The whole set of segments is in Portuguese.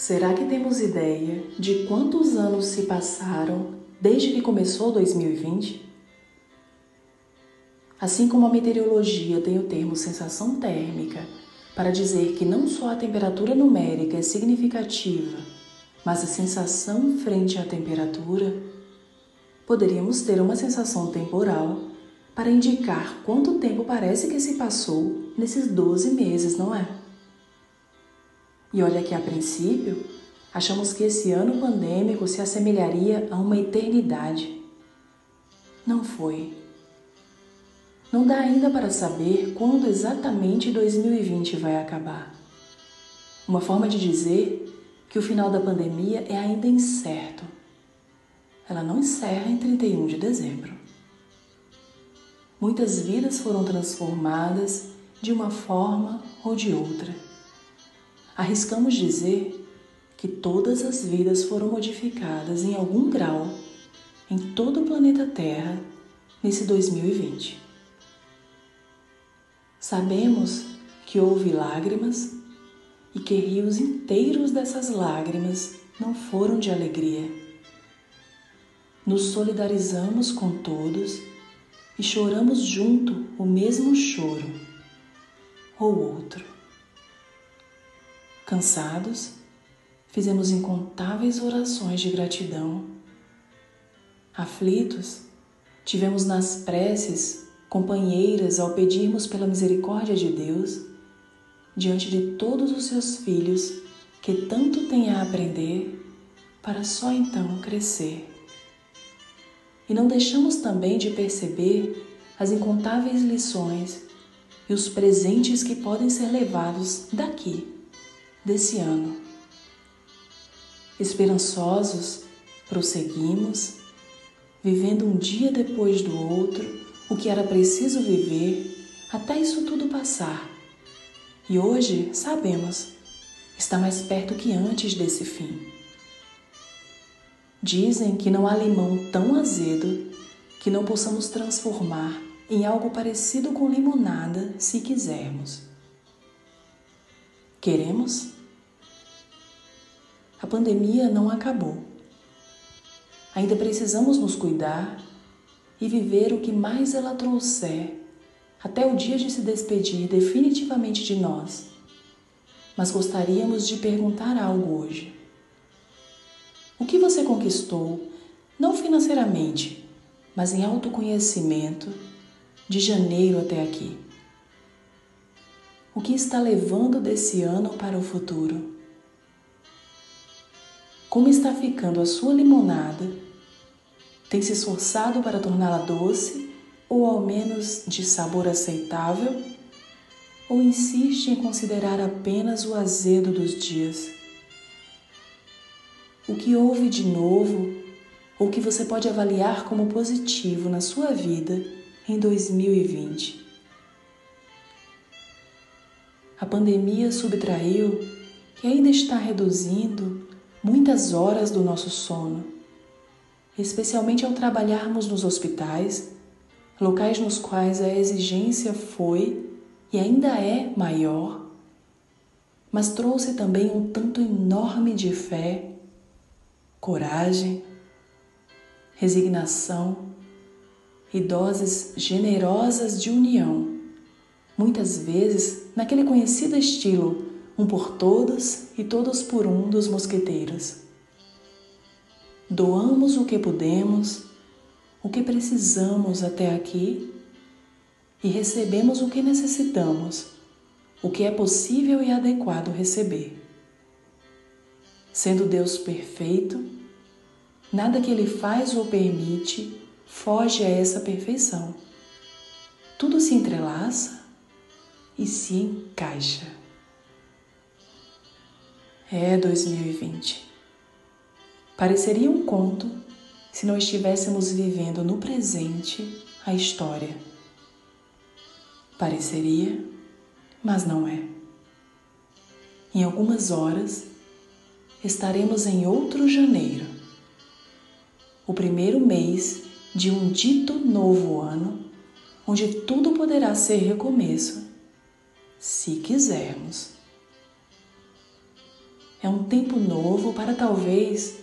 Será que temos ideia de quantos anos se passaram desde que começou 2020? Assim como a meteorologia tem o termo sensação térmica para dizer que não só a temperatura numérica é significativa, mas a sensação frente à temperatura, poderíamos ter uma sensação temporal para indicar quanto tempo parece que se passou nesses 12 meses, não é? E olha que a princípio, achamos que esse ano pandêmico se assemelharia a uma eternidade. Não foi. Não dá ainda para saber quando exatamente 2020 vai acabar. Uma forma de dizer que o final da pandemia é ainda incerto. Ela não encerra em 31 de dezembro. Muitas vidas foram transformadas de uma forma ou de outra arriscamos dizer que todas as vidas foram modificadas em algum grau em todo o planeta Terra nesse 2020. Sabemos que houve lágrimas e que rios inteiros dessas lágrimas não foram de alegria. Nos solidarizamos com todos e choramos junto o mesmo choro ou outro. Cansados, fizemos incontáveis orações de gratidão. Aflitos, tivemos nas preces companheiras ao pedirmos pela misericórdia de Deus diante de todos os seus filhos que tanto têm a aprender para só então crescer. E não deixamos também de perceber as incontáveis lições e os presentes que podem ser levados daqui desse ano. Esperançosos, prosseguimos, vivendo um dia depois do outro o que era preciso viver até isso tudo passar. E hoje sabemos, está mais perto que antes desse fim. Dizem que não há limão tão azedo que não possamos transformar em algo parecido com limonada se quisermos. Queremos? A pandemia não acabou. Ainda precisamos nos cuidar e viver o que mais ela trouxer até o dia de se despedir definitivamente de nós. Mas gostaríamos de perguntar algo hoje. O que você conquistou, não financeiramente, mas em autoconhecimento, de janeiro até aqui? O que está levando desse ano para o futuro? Como está ficando a sua limonada? Tem se esforçado para torná-la doce ou ao menos de sabor aceitável? Ou insiste em considerar apenas o azedo dos dias? O que houve de novo ou que você pode avaliar como positivo na sua vida em 2020? A pandemia subtraiu e ainda está reduzindo muitas horas do nosso sono, especialmente ao trabalharmos nos hospitais, locais nos quais a exigência foi e ainda é maior, mas trouxe também um tanto enorme de fé, coragem, resignação e doses generosas de união muitas vezes naquele conhecido estilo um por todos e todos por um dos mosqueteiros. Doamos o que podemos, o que precisamos até aqui e recebemos o que necessitamos, o que é possível e adequado receber. Sendo Deus perfeito, nada que Ele faz ou permite foge a essa perfeição. Tudo se entrelaça e se encaixa. É 2020. Pareceria um conto se não estivéssemos vivendo no presente a história. Pareceria, mas não é. Em algumas horas estaremos em outro janeiro, o primeiro mês de um dito novo ano, onde tudo poderá ser recomeço se quisermos. É um tempo novo para talvez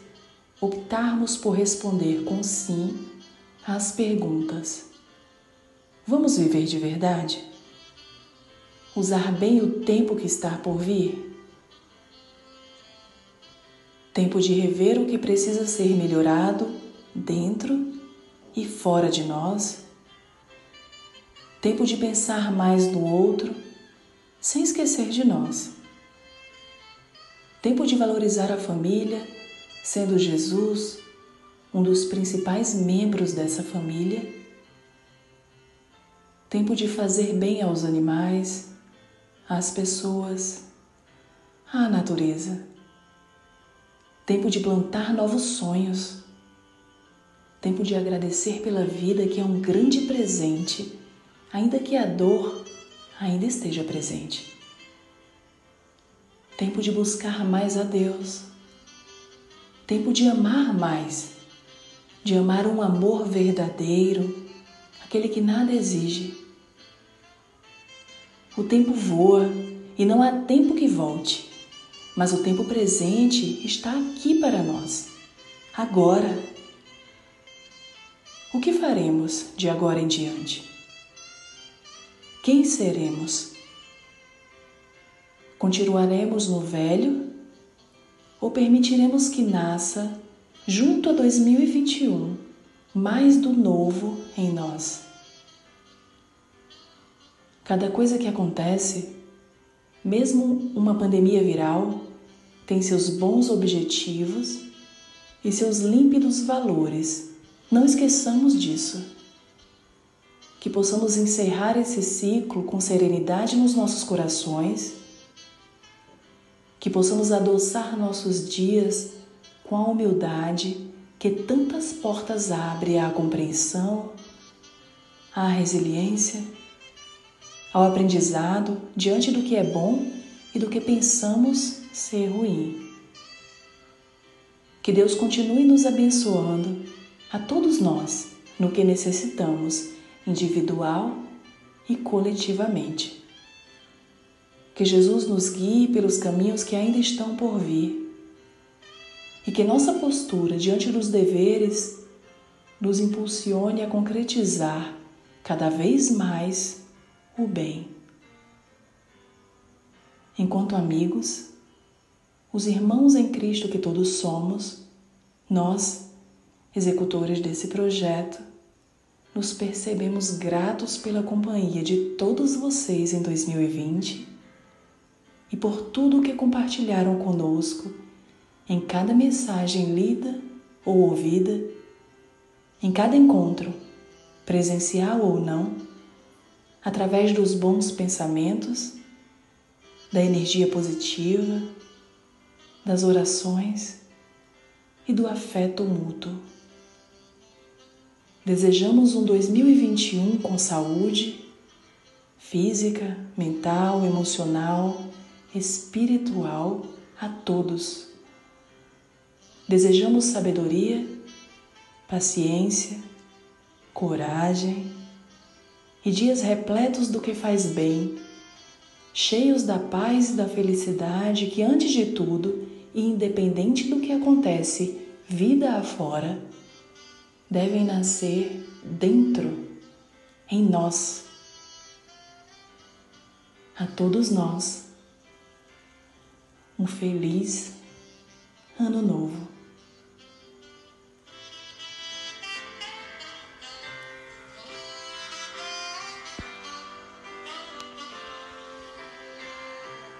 optarmos por responder com sim às perguntas: Vamos viver de verdade? Usar bem o tempo que está por vir? Tempo de rever o que precisa ser melhorado dentro e fora de nós. Tempo de pensar mais no outro, sem esquecer de nós. Tempo de valorizar a família, sendo Jesus um dos principais membros dessa família. Tempo de fazer bem aos animais, às pessoas, à natureza. Tempo de plantar novos sonhos. Tempo de agradecer pela vida que é um grande presente, ainda que a dor ainda esteja presente. Tempo de buscar mais a Deus. Tempo de amar mais, de amar um amor verdadeiro, aquele que nada exige. O tempo voa e não há tempo que volte mas o tempo presente está aqui para nós, agora. O que faremos de agora em diante? Quem seremos? Continuaremos no velho ou permitiremos que nasça, junto a 2021, mais do novo em nós? Cada coisa que acontece, mesmo uma pandemia viral, tem seus bons objetivos e seus límpidos valores. Não esqueçamos disso. Que possamos encerrar esse ciclo com serenidade nos nossos corações, que possamos adoçar nossos dias com a humildade que tantas portas abre à compreensão, à resiliência, ao aprendizado diante do que é bom e do que pensamos ser ruim. Que Deus continue nos abençoando a todos nós no que necessitamos, individual e coletivamente. Que Jesus nos guie pelos caminhos que ainda estão por vir e que nossa postura diante dos deveres nos impulsione a concretizar cada vez mais o bem. Enquanto amigos, os irmãos em Cristo que todos somos, nós, executores desse projeto, nos percebemos gratos pela companhia de todos vocês em 2020 e por tudo o que compartilharam conosco em cada mensagem lida ou ouvida, em cada encontro, presencial ou não, através dos bons pensamentos, da energia positiva das orações e do afeto mútuo. Desejamos um 2021 com saúde física, mental, emocional, espiritual a todos. Desejamos sabedoria, paciência, coragem e dias repletos do que faz bem, cheios da paz e da felicidade que, antes de tudo, e independente do que acontece vida afora, devem nascer dentro, em nós. A todos nós, um feliz Ano Novo.